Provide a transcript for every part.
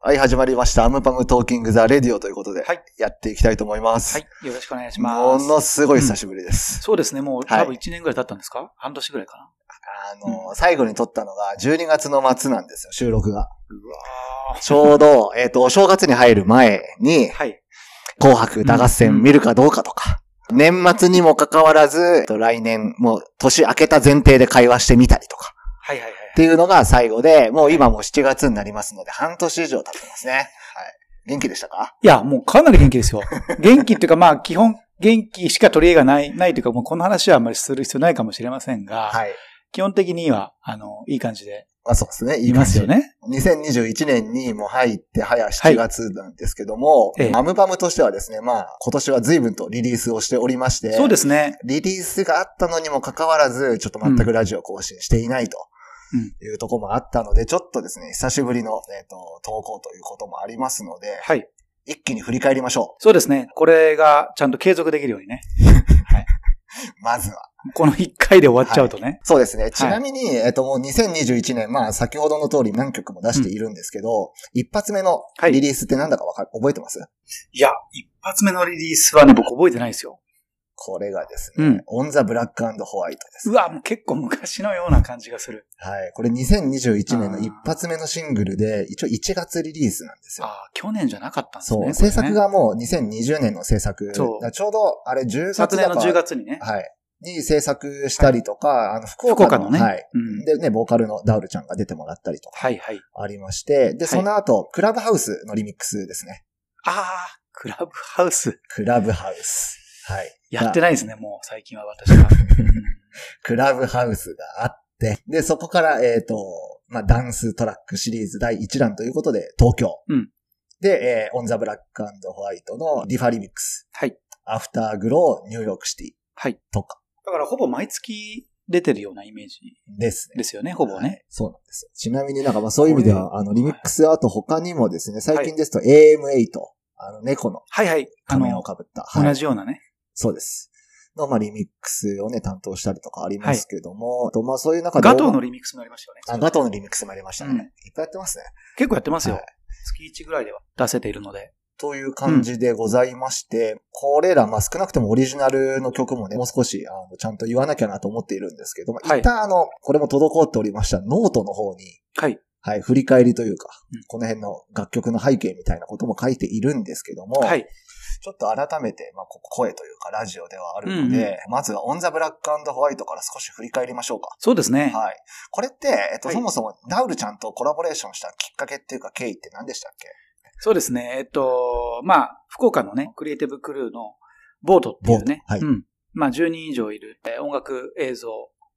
はい、始まりました。アムパム Talking the Radio ということで、はいやっていきたいと思います。はい。よろしくお願いします。ものすごい久しぶりです。そうですね。もうはい多分1年ぐらい経ったんですか、半年ぐらいかな？あの、最後に撮ったのが12月の末なんですよ、収録が。ちょうど、えっ、と、お正月に入る前にー、はい。紅白歌合戦見るかどうかとか、年末にもかかわらず、えっと来年、もう年明けた前提で会話してみたりとか、はいはいはい。っていうのが最後で、もう今もう7月になりますので、半年以上経ってますね。はい。元気でしたか？いや、もうかなり元気ですよ。元気っていうか、まあ、基本、元気しか取り柄がない、ないというか、もうこの話はあんまりする必要ないかもしれませんが、はい。基本的には、あの、いい感じでまあそうですね。いいますよね。2021年にもう入って早7月なんですけども、ええアムバムとしてはですね、まあ今年は随分とリリースをしておりまして、そうですね。リリースがあったのにもかかわらず、ちょっと全くラジオ更新していないというところもあったので、ちょっとですね、久しぶりの、えー、と投稿ということもありますので、はい。一気に振り返りましょそうですね。これがちゃんと継続できるようにね。う。まずは。この1回で終わっちゃうとね。そうですね。ちなみに、えっ、ともう2021年、まあ先ほどの通り何曲も出しているんですけど、一発目のはいリリースってなんだかわか覚えてます？いや、一発目のリリースはね、僕覚えてないですよ。これがですね、うんオンザブラックホワイトです。うわ、もう結構昔のような感じがする。はい。これ2021年の一発目のシングルで、一応1月リリースなんですよ。ああ、去年じゃなかったんですね。そう。制作がもう2020年の制作。そうちょうど、あれ10月昨年の10月にね。はい。に制作したりとか、あの、福岡の福岡のねはい。うんでね、ボーカルのダウルちゃんが出てもらったりとかはいはい。ありまして、で、いその後、クラブハウスのリミックスですね。ああ、クラブハウス。クラブハウス。はい。やってないですね、もう最近は私は。クラブハウスがあって、で、そこから、えっ、と、まあ、ダンストラックシリーズ第1弾ということで、東京。うんで、えー、 On The Black White の Dipha リミックス。はい。 Afterglow New York City はい。とかだからほぼ毎月出てるようなイメージですね。ですよね、ほぼはいね。そうなんですよ。ちなみになんかまあそういう意味では、あの、リミックスあと他にもですね、最近ですと AM8、あの、猫のはいはい。あ仮面の、をかぶった。はい同じようなね。そうです。の、まあ、リミックスをね、担当したりとかありますけども、とまあそういう中で。ガトーのリミックスもありましたよね。あ、ガトーのリミックスもありましたね。うんいっぱいやってますね。結構やってますよ。はい月1ぐらいでは出せているので。という感じでございまして、これら、まあ少なくてもオリジナルの曲もね、もう少し、あの、ちゃんと言わなきゃなと思っているんですけども、はい一旦あの、これも滞っておりましたノートの方に、はい。はい、振り返りというか、うんこの辺の楽曲の背景みたいなことも書いているんですけども、はい。ちょっと改めて、まあ、ここ声というかラジオではあるのうんで、まずはオンザブラックホワイトから少し振り返りましょうか。そうですね。はい。これって、えっと、はいそもそもダウルちゃんとコラボレーションしたきっかけっていうか経緯って何でしたっけ？そうですね。えっと、まあ、福岡のね、クリエイティブクルーのボートっていうね。はいうん。まあ、10人以上いる、えー音楽、映像、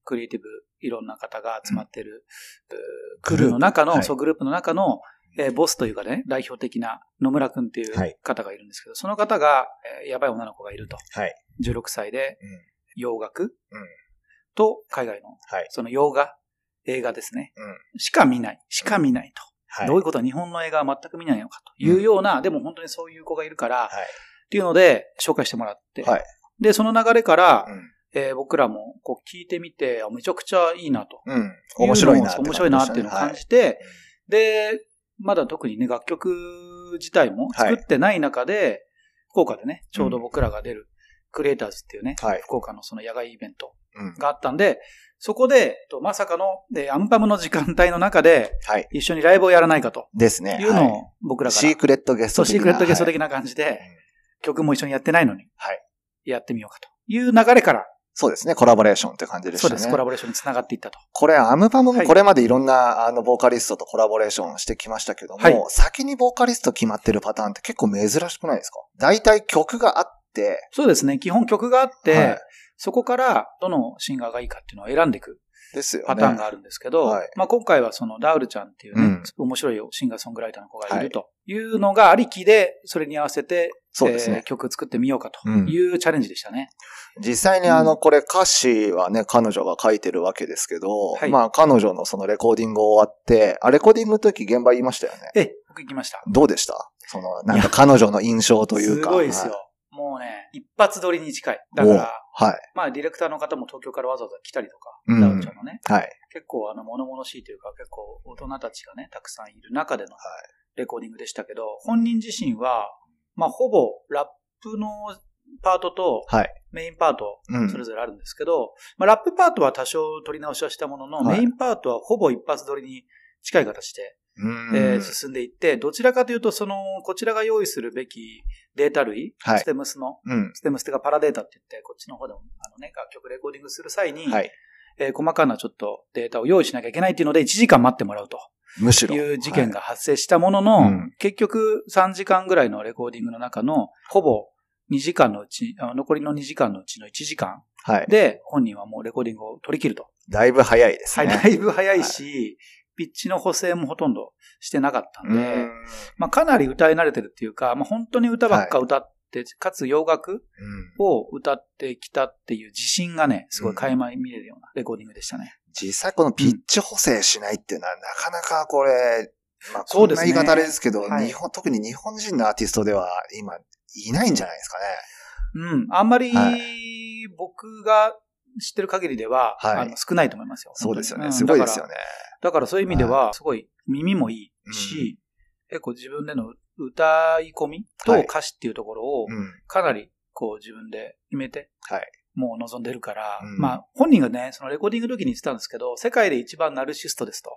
クリエイティブ、いろんな方が集まってる、うークルーの中の、はいそう、グループの中の、えーボスというかね、代表的な野村くんっていうはい方がいるんですけど、その方が、えーやばい女の子がいると。はい。16歳で、うん。洋楽、うんと、海外の、はい。その洋画、映画ですね。うん。しか見ない。しか見ないと。はい。どういうこと？は日本の映画は全く見ないのかというような、でも本当にそういう子がいるから、はい。っていうので紹介してもらって、はい。で、その流れから、うん。えー僕らもこう聞いてみて、あめちゃくちゃいいなと。うん。面白いな面白いなっていうのを感じて、で、まだ特にね、楽曲自体も作ってない中で、福岡でね、ちょうど僕らが出る、クリエイターズっていうね、はい福岡のその野外イベントうん。があったんで、そこで、とまさかの、で、アンパムの時間帯の中で、はい。一緒にライブをやらないかとですね。いうのはいを僕らから、シークレットゲスそう、ト的な。シークレットゲストはい的な感じで、うん曲も一緒にやってないのに、はいやってみようかという流れから、そうですね。コラボレーションって感じでしたね。そうです、コラボレーションにつながっていったと。これ、アムパムもはい。これまでいろんな、あの、ボーカリストとコラボレーションしてきましたけども、はい。先にボーカリスト決まってるパターンって結構珍しくないですか？大体曲があって、そうですね、基本曲があって、はい。そこからどのシンガーがいいかっていうのを選んでいくですよね。パターンがあるんですけど、はいまあ今回はそのダウルちゃんっていうね、うん面白いシンガーソングライターの子がいるというのがありきで、それに合わせて、そうですねえー曲作ってみようかとうんいうチャレンジでしたね。実際にあの、これ歌詞はね、彼女が書いてるわけですけど、はいまあ彼女のそのレコーディング終わって、あ、レコーディングの時現場言いましたよね。ええ、僕行きました。どうでした？その、なんか彼女の印象というか。すごいですよ。もうね、一発撮りに近い。だはい。から、おはい。まあディレクターの方も東京からわざわざ来たりとか、うん。ダウルちゃんのね、はい。結構あの、物々しいというか、結構大人たちがね、たくさんいる中でのレコーディングでしたけど、本人自身は、まあ、ほぼラップのパートと、メインパート、それぞれあるんですけど、はいうん、まあ、ラップパートは多少取り直しはしたものの、はい、メインパートはほぼ一発撮りに近い形で、えー、進んでいって、どちらかというと、その、こちらが用意するべきデータ類、はい、ステムスの、うん、ステムステがパラデータって言って、こっちの方でも、あのね、楽曲レコーディングする際に、はい、えー、細かなちょっとデータを用意しなきゃいけないっていうので、1時間待ってもらうと。むしろ。いう事件が発生したものの、はいうん、結局3時間ぐらいのレコーディングの中の、ほぼ2時間のうち、残りの2時間のうちの1時間で、本人はもうレコーディングを取り切ると。だいぶ早いですね。はい、だいぶ早いし、ピッチの補正もほとんどしてなかったんで、んまあかなり歌い慣れてるっていうか、まあ本当に歌ばっか歌って、はい、かつ洋楽を歌ってきたっていう自信がね、すごい垣間見れるようなレコーディングでしたね。実際このピッチ補正しないっていうのは、なかなかこれ、まあこんな言い方あれですけど、ねはい、日本、特に日本人のアーティストでは今いないんじゃないですかね。うん。あんまり、僕が知ってる限りでは、はい、あの少ないと思いますよ。そうですよね。すごいですよね。だからそういう意味では、すごい耳もいいし、うん、結構自分での歌い込みと歌詞っていうところを、かなりこう自分で決めて、はい、もう望んでるから、うん、まあ本人がね、そのレコーディングの時に言ってたんですけど、世界で一番ナルシストですと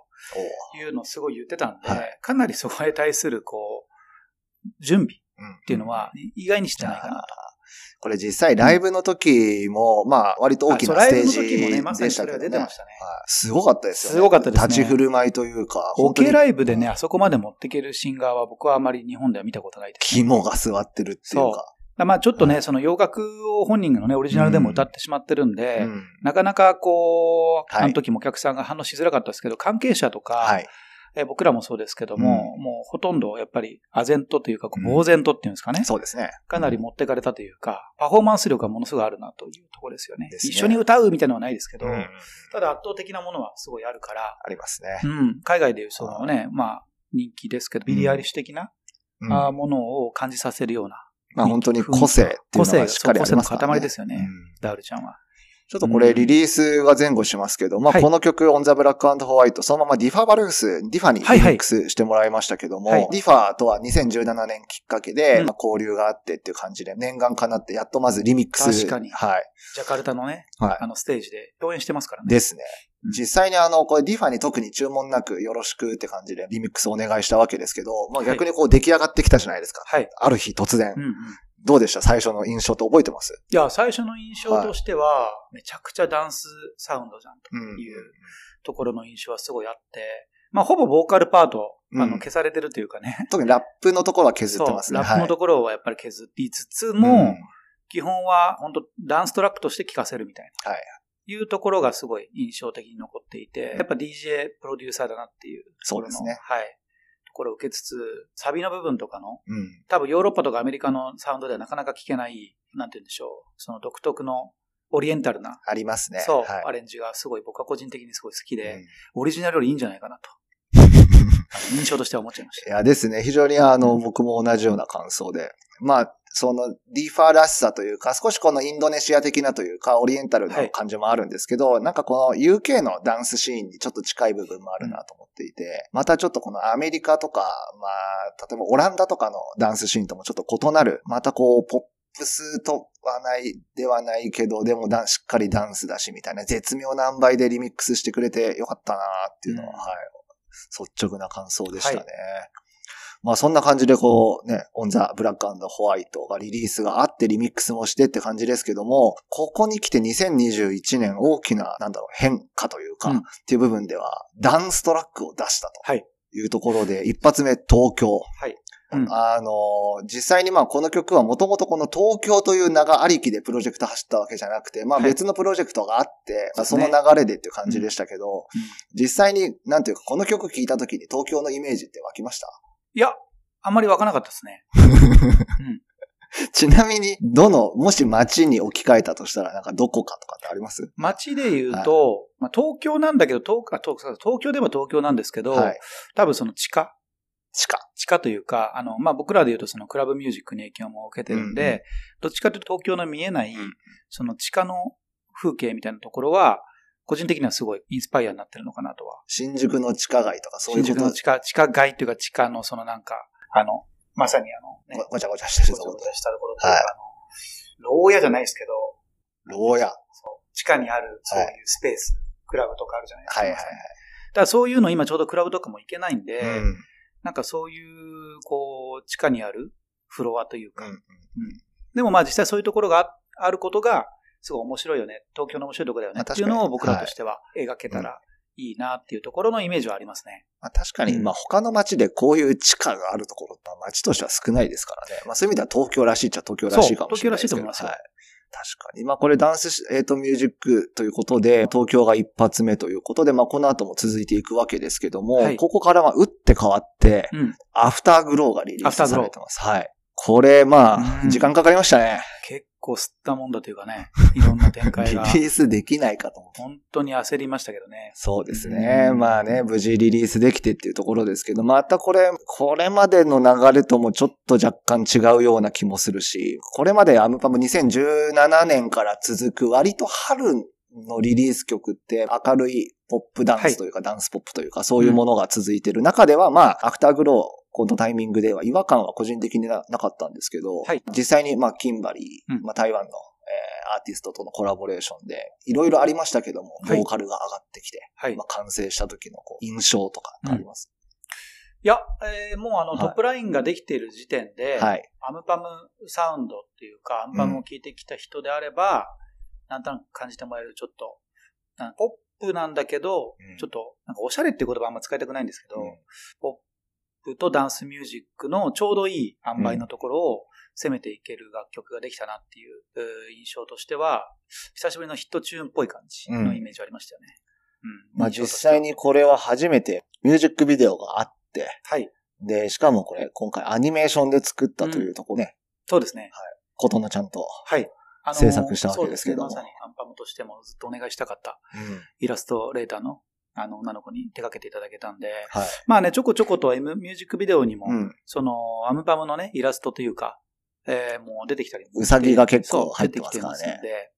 いうのをすごい言ってたんで、はい、かなりそこへ対するこう、準備っていうのは意外にしてないかなと。これ実際ライブの時も、まあ割と大きなステージでしたけどね。ねすごかったですよね。すごかったですね。立ち振る舞いというか。オケライブでね、あそこまで持っていけるシンガーは僕はあまり日本では見たことないです、肝が座ってるっていうか。まあちょっとね、その洋楽を本人のね、オリジナルでも歌ってしまってるんで、なかなかこう、あの時もお客さんが反応しづらかったですけど、関係者とか、えー、僕らもそうですけども、うん、もうほとんどやっぱり、アゼントというか、呆然とっていうんですかね、うん、そうですね。かなり持ってかれたというか、パフォーマンス力がものすごいあるなというところですよね。ね一緒に歌うみたいなのはないですけど、うん、ただ圧倒的なものはすごいあるから。ありますね。うん。海外でいうそのね、まあ、人気ですけど、ビリー・アイリッシュ的な、あものを感じさせるような。まあ本当に個性っていうのがしっかりありますからね。個性の塊ですよね、ダウルちゃんは。ちょっとこれリリースが前後しますけど、まあこの曲、 On The Black White、そのまま Dipha Barus、Dipha にリミックスしてもらいましたけども、はいはい、 Dipha とは2017年きっかけで、まあ交流があってっていう感じで、念願かなって、やっとまずリミックス。確かに。はい。ジャカルタのね、はい、あのステージで共演してますからね。ですね。実際にあの、これ Dipha に特に注文なくよろしくって感じでリミックスをお願いしたわけですけど、まあ逆にこう出来上がってきたじゃないですか。はい。ある日突然。うんうんどうでした？最初の印象って覚えてます？いや、最初の印象としては、めちゃくちゃダンスサウンドじゃんというところの印象はすごいあって、まあ、ほぼボーカルパート、あの、消されてるというかね。特にラップのところは削ってますね。ラップのところはやっぱり削りつつも、基本は本当ダンストラックとして聴かせるみたいな。はい。いうところがすごい印象的に残っていて、やっぱ DJ プロデューサーだなっていう。そうですね。はい。これを受けつつ、サビの部分とかの、うん、多分ヨーロッパとかアメリカのサウンドではなかなか聞けない、なんて言うんでしょう、その独特のオリエンタルな。ありますね。そう、はい、アレンジがすごい僕は個人的にすごい好きで、うん、オリジナルよりいいんじゃないかなと。印象としては思っちゃいました。いやですね、非常にあの、僕も同じような感想で。まあ、その Dipha らしさというか、少しこのインドネシア的なというか、オリエンタルな感じもあるんですけど、はい、なんかこの UK のダンスシーンにちょっと近い部分もあるなと思っていて、またちょっとこのアメリカとか、まあ、例えばオランダとかのダンスシーンともちょっと異なる、またこう、ポップスとはないではないけど、でもしっかりダンスだしみたいな絶妙な塩梅でリミックスしてくれてよかったなっていうのは、うん、はい、率直な感想でしたね。はいまあそんな感じでこうね、オンザブラックホワイトがリリースがあってリミックスもしてって感じですけども、ここに来て2021年大きな、なんだろう、変化というか、うん、っていう部分では、ダンストラックを出したと。はい。いうところで、一発目東京。はい。うん、あの、実際にまあこの曲はもともとこの東京という名がありきでプロジェクト走ったわけじゃなくて、まあ別のプロジェクトがあって、はい、その流れでっていう感じでしたけど、うん、実際になんていうかこの曲聴いた時に東京のイメージって湧きました？いや、あんまり湧かなかったですね。うん。ちなみに、どの、もし街に置き換えたとしたら、なんかどこかとかってあります？街で言うと、はい、まあ、東京なんだけど、東東京では東京なんですけど、はい、多分その地下地下地下というか、あの、まあ、僕らで言うとそのクラブミュージックに影響も受けてるんで、うんどっちかというと東京の見えない、その地下の風景みたいなところは、個人的にはすごいインスパイアになってるのかなとは。新宿の地下街とかそういうこと？新宿の地下、地下街というか地下のそのなんか、あの、まさにあの、ね、ごちゃごちゃしてるところ。ごちゃごちゃしたところというか、はい、あの、牢屋じゃないですけど、牢屋そう。地下にあるそういうスペース、はい、クラブとかあるじゃないですか。はいはいはい。だからそういうの今ちょうどクラブとかも行けないんで、うん、なんかそういう、こう、地下にあるフロアというか、うん、うん、でもまあ実際そういうところがあることが、すごい面白いよね。東京の面白いところだよね。っていうのを僕らとしては描けたらいいなっていうところのイメージはありますね。まあ、確かに、まあ他の街でこういう地下があるところって街としては少ないですからね。まあそういう意味では東京らしいっちゃ東京らしいかもしれないですけど。東京らしいと思いますはい。確かに。まあこれダンス、えっ、ー、とミュージックということで、東京が一発目ということで、まあこの後も続いていくわけですけども、はい、ここからは打って変わって、うん、アフターグローがリリースされてます。はい。これ、まあ、時間かかりましたね。結構吸ったもんだというかね、いろんな展開が。リリースできないかと思って。本当に焦りましたけどね。そうですね。まあね、無事リリースできてっていうところですけど、またこれ、これまでの流れともちょっと若干違うような気もするし、これまでアムパム2017年から続く割と春のリリース曲って明るいポップダンスというか、はい、ダンスポップというか、そういうものが続いてる中では、まあ、アフターグロー、このタイミングでは違和感は個人的になかったんですけど、はい、実際にまあキンバリー、うん、まあ台湾の、えー、アーティストとのコラボレーションで、いろいろありましたけども、ボーカルが上がってきて、はい、まあ完成した時のこう印象とかあります、うん、いや、えー、もうあのトップラインができている時点で、はい、アムパムサウンドっていうか、アムパムを聴いてきた人であれば、うん、なんとなく感じてもらえるちょっと、ポップなんだけど、うん、ちょっと、なんかおしゃれっていう言葉あんま使いたくないんですけど、ポップとダンスミュージックのちょうどいい塩梅のところを攻めていける楽曲ができたなっていう印象としては、久しぶりのヒットチューンっぽい感じのイメージありましたよね。うん。まあ実際にこれは初めてミュージックビデオがあって、はい。で、しかもこれ今回アニメーションで作ったというとこね。そうですね。はい。ことのちゃんと。はい。制作したわけですけども。まさにアンパムとしてもずっとお願いしたかった、イラストレーターのあの、女の子に手掛けていただけたんで、はい、まあね、ちょこちょこと M ミュージックビデオにも、うん、その、アムパムのね、イラストというか、えー、もう出てきたりうさぎが結構入ってますからね。出てきてますんで、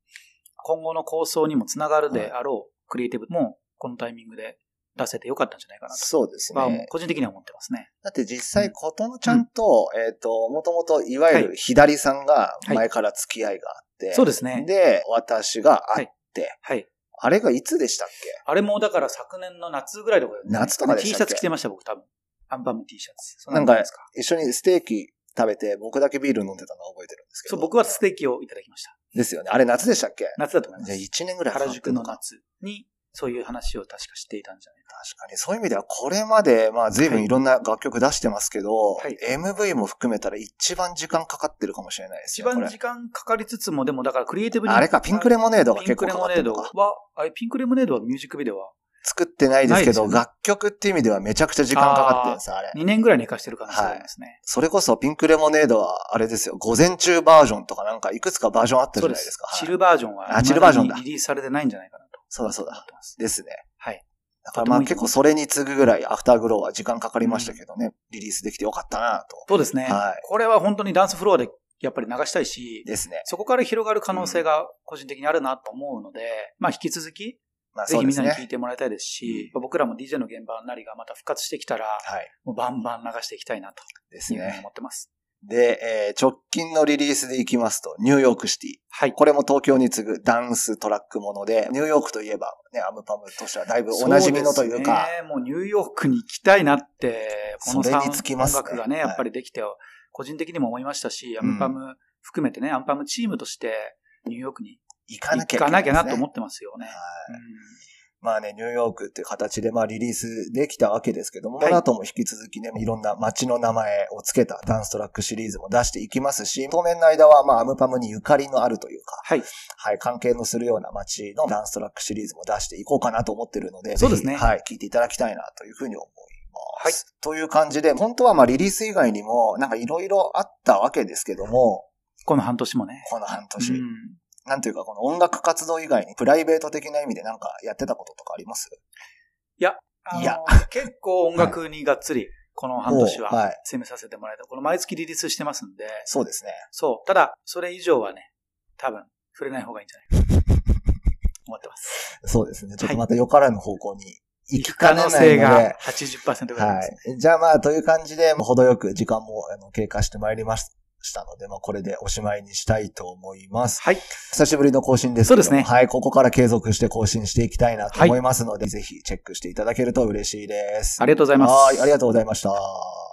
今後の構想にもつながるであろう、クリエイティブも、このタイミングで出せてよかったんじゃないかなと。そうですね。まあ、個人的には思ってますね。だって実際、ことのちゃんと、うん、えっ、ー、と、もともと、いわゆる左さんが前から付き合いがあって、はい、そうですね。で、私があって、はい、はいあれがいつでしたっけ？あれもだから昨年の夏ぐらいとか、ね、夏とかでしたっけ ?T シャツ着てました、僕多分。アンパム T シャツ。なんか、一緒にステーキ食べて、僕だけビール飲んでたの覚えてるんですけど。そう、僕はステーキをいただきました。ですよね。あれ夏でしたっけ？夏だと思います。じゃあ1年ぐらい原宿の夏にそういう話を確か知っていたんじゃないか。確かに。そういう意味では、これまで、まあ、随分いろんな楽曲出してますけど、はい、MV も含めたら一番時間かかってるかもしれないですよ一番時間かかりつつも、でもだからクリエイティブに。あれか、ピンクレモネードが結構かかってるのか。ピンクレモネードは、あれ、ピンクレモネードはミュージックビデオは作ってないですけど、ね、楽曲っていう意味ではめちゃくちゃ時間かかってるんです、あれ。2年ぐらい寝かしてる可能性ありますね、はい。それこそピンクレモネードは、あれですよ、午前中バージョンとかなんかいくつかバージョンあったじゃないですか。すチルバージョンは、あ、チルバージョンだ。リリースされてないんじゃないかなと。そうだそうだ。ですね。はい。だからまあ結構それに次ぐぐらいアフターグローは時間かかりましたけどね、うん、リリースできてよかったなと。そうですね。はい。これは本当にダンスフロアでやっぱり流したいし、ですね。そこから広がる可能性が個人的にあるなと思うので、うん、まあ引き続き、まあぜひみんなに聞いてもらいたいですし、うん、僕らも DJ の現場なりがまた復活してきたら、はい、もうバンバン流していきたいなと。ですね。思ってます。で、えー、直近のリリースでいきますと、ニューヨークシティ。はい。これも東京に次ぐダンストラックもので、ニューヨークといえば、ね、アムパムとしてはだいぶおなじみのというか。そうね。もうニューヨークに行きたいなって、このサウン音楽がね、やっぱりできて、個人的にも思いましたし、アムパム含めてね、アムパムチームとして、ニューヨークに行かなきゃ、ね、行かなきゃなと思ってますよね。はい。うんまあね、ニューヨークっていう形でまあリリースできたわけですけども、はい、この後も引き続きね、いろんな街の名前を付けたダンストラックシリーズも出していきますし、当面の間はまあアムパムにゆかりのあるというか、はい。はい、関係のするような街のダンストラックシリーズも出していこうかなと思ってるので、そうですね。はい、聞いていただきたいなというふうに思います。はい。という感じで、本当はまあリリース以外にも、なんかいろいろあったわけですけども、この半年もね。この半年。うんなんていうか、この音楽活動以外にプライベート的な意味でなんかやってたこととかあります？いや、いや、結構音楽にがっつり、この半年は攻めさせてもらえた。この毎月リリースしてますんで。そうですね。そう。ただ、それ以上はね、多分、触れない方がいいんじゃない？か。思ってます。そうですね。ちょっとまたよからぬ方向に行きかねないので。可能性が80%ぐらいです、ね、はい。じゃあまあ、という感じで、程よく時間も経過してまいりましたので、まあ、これでおしまいにしたいと思います。はい。久しぶりの更新ですそうですね。はい。ここから継続して更新していきたいなと思いますので、はい、ぜひチェックしていただけると嬉しいです。ありがとうございます。はい。ありがとうございました。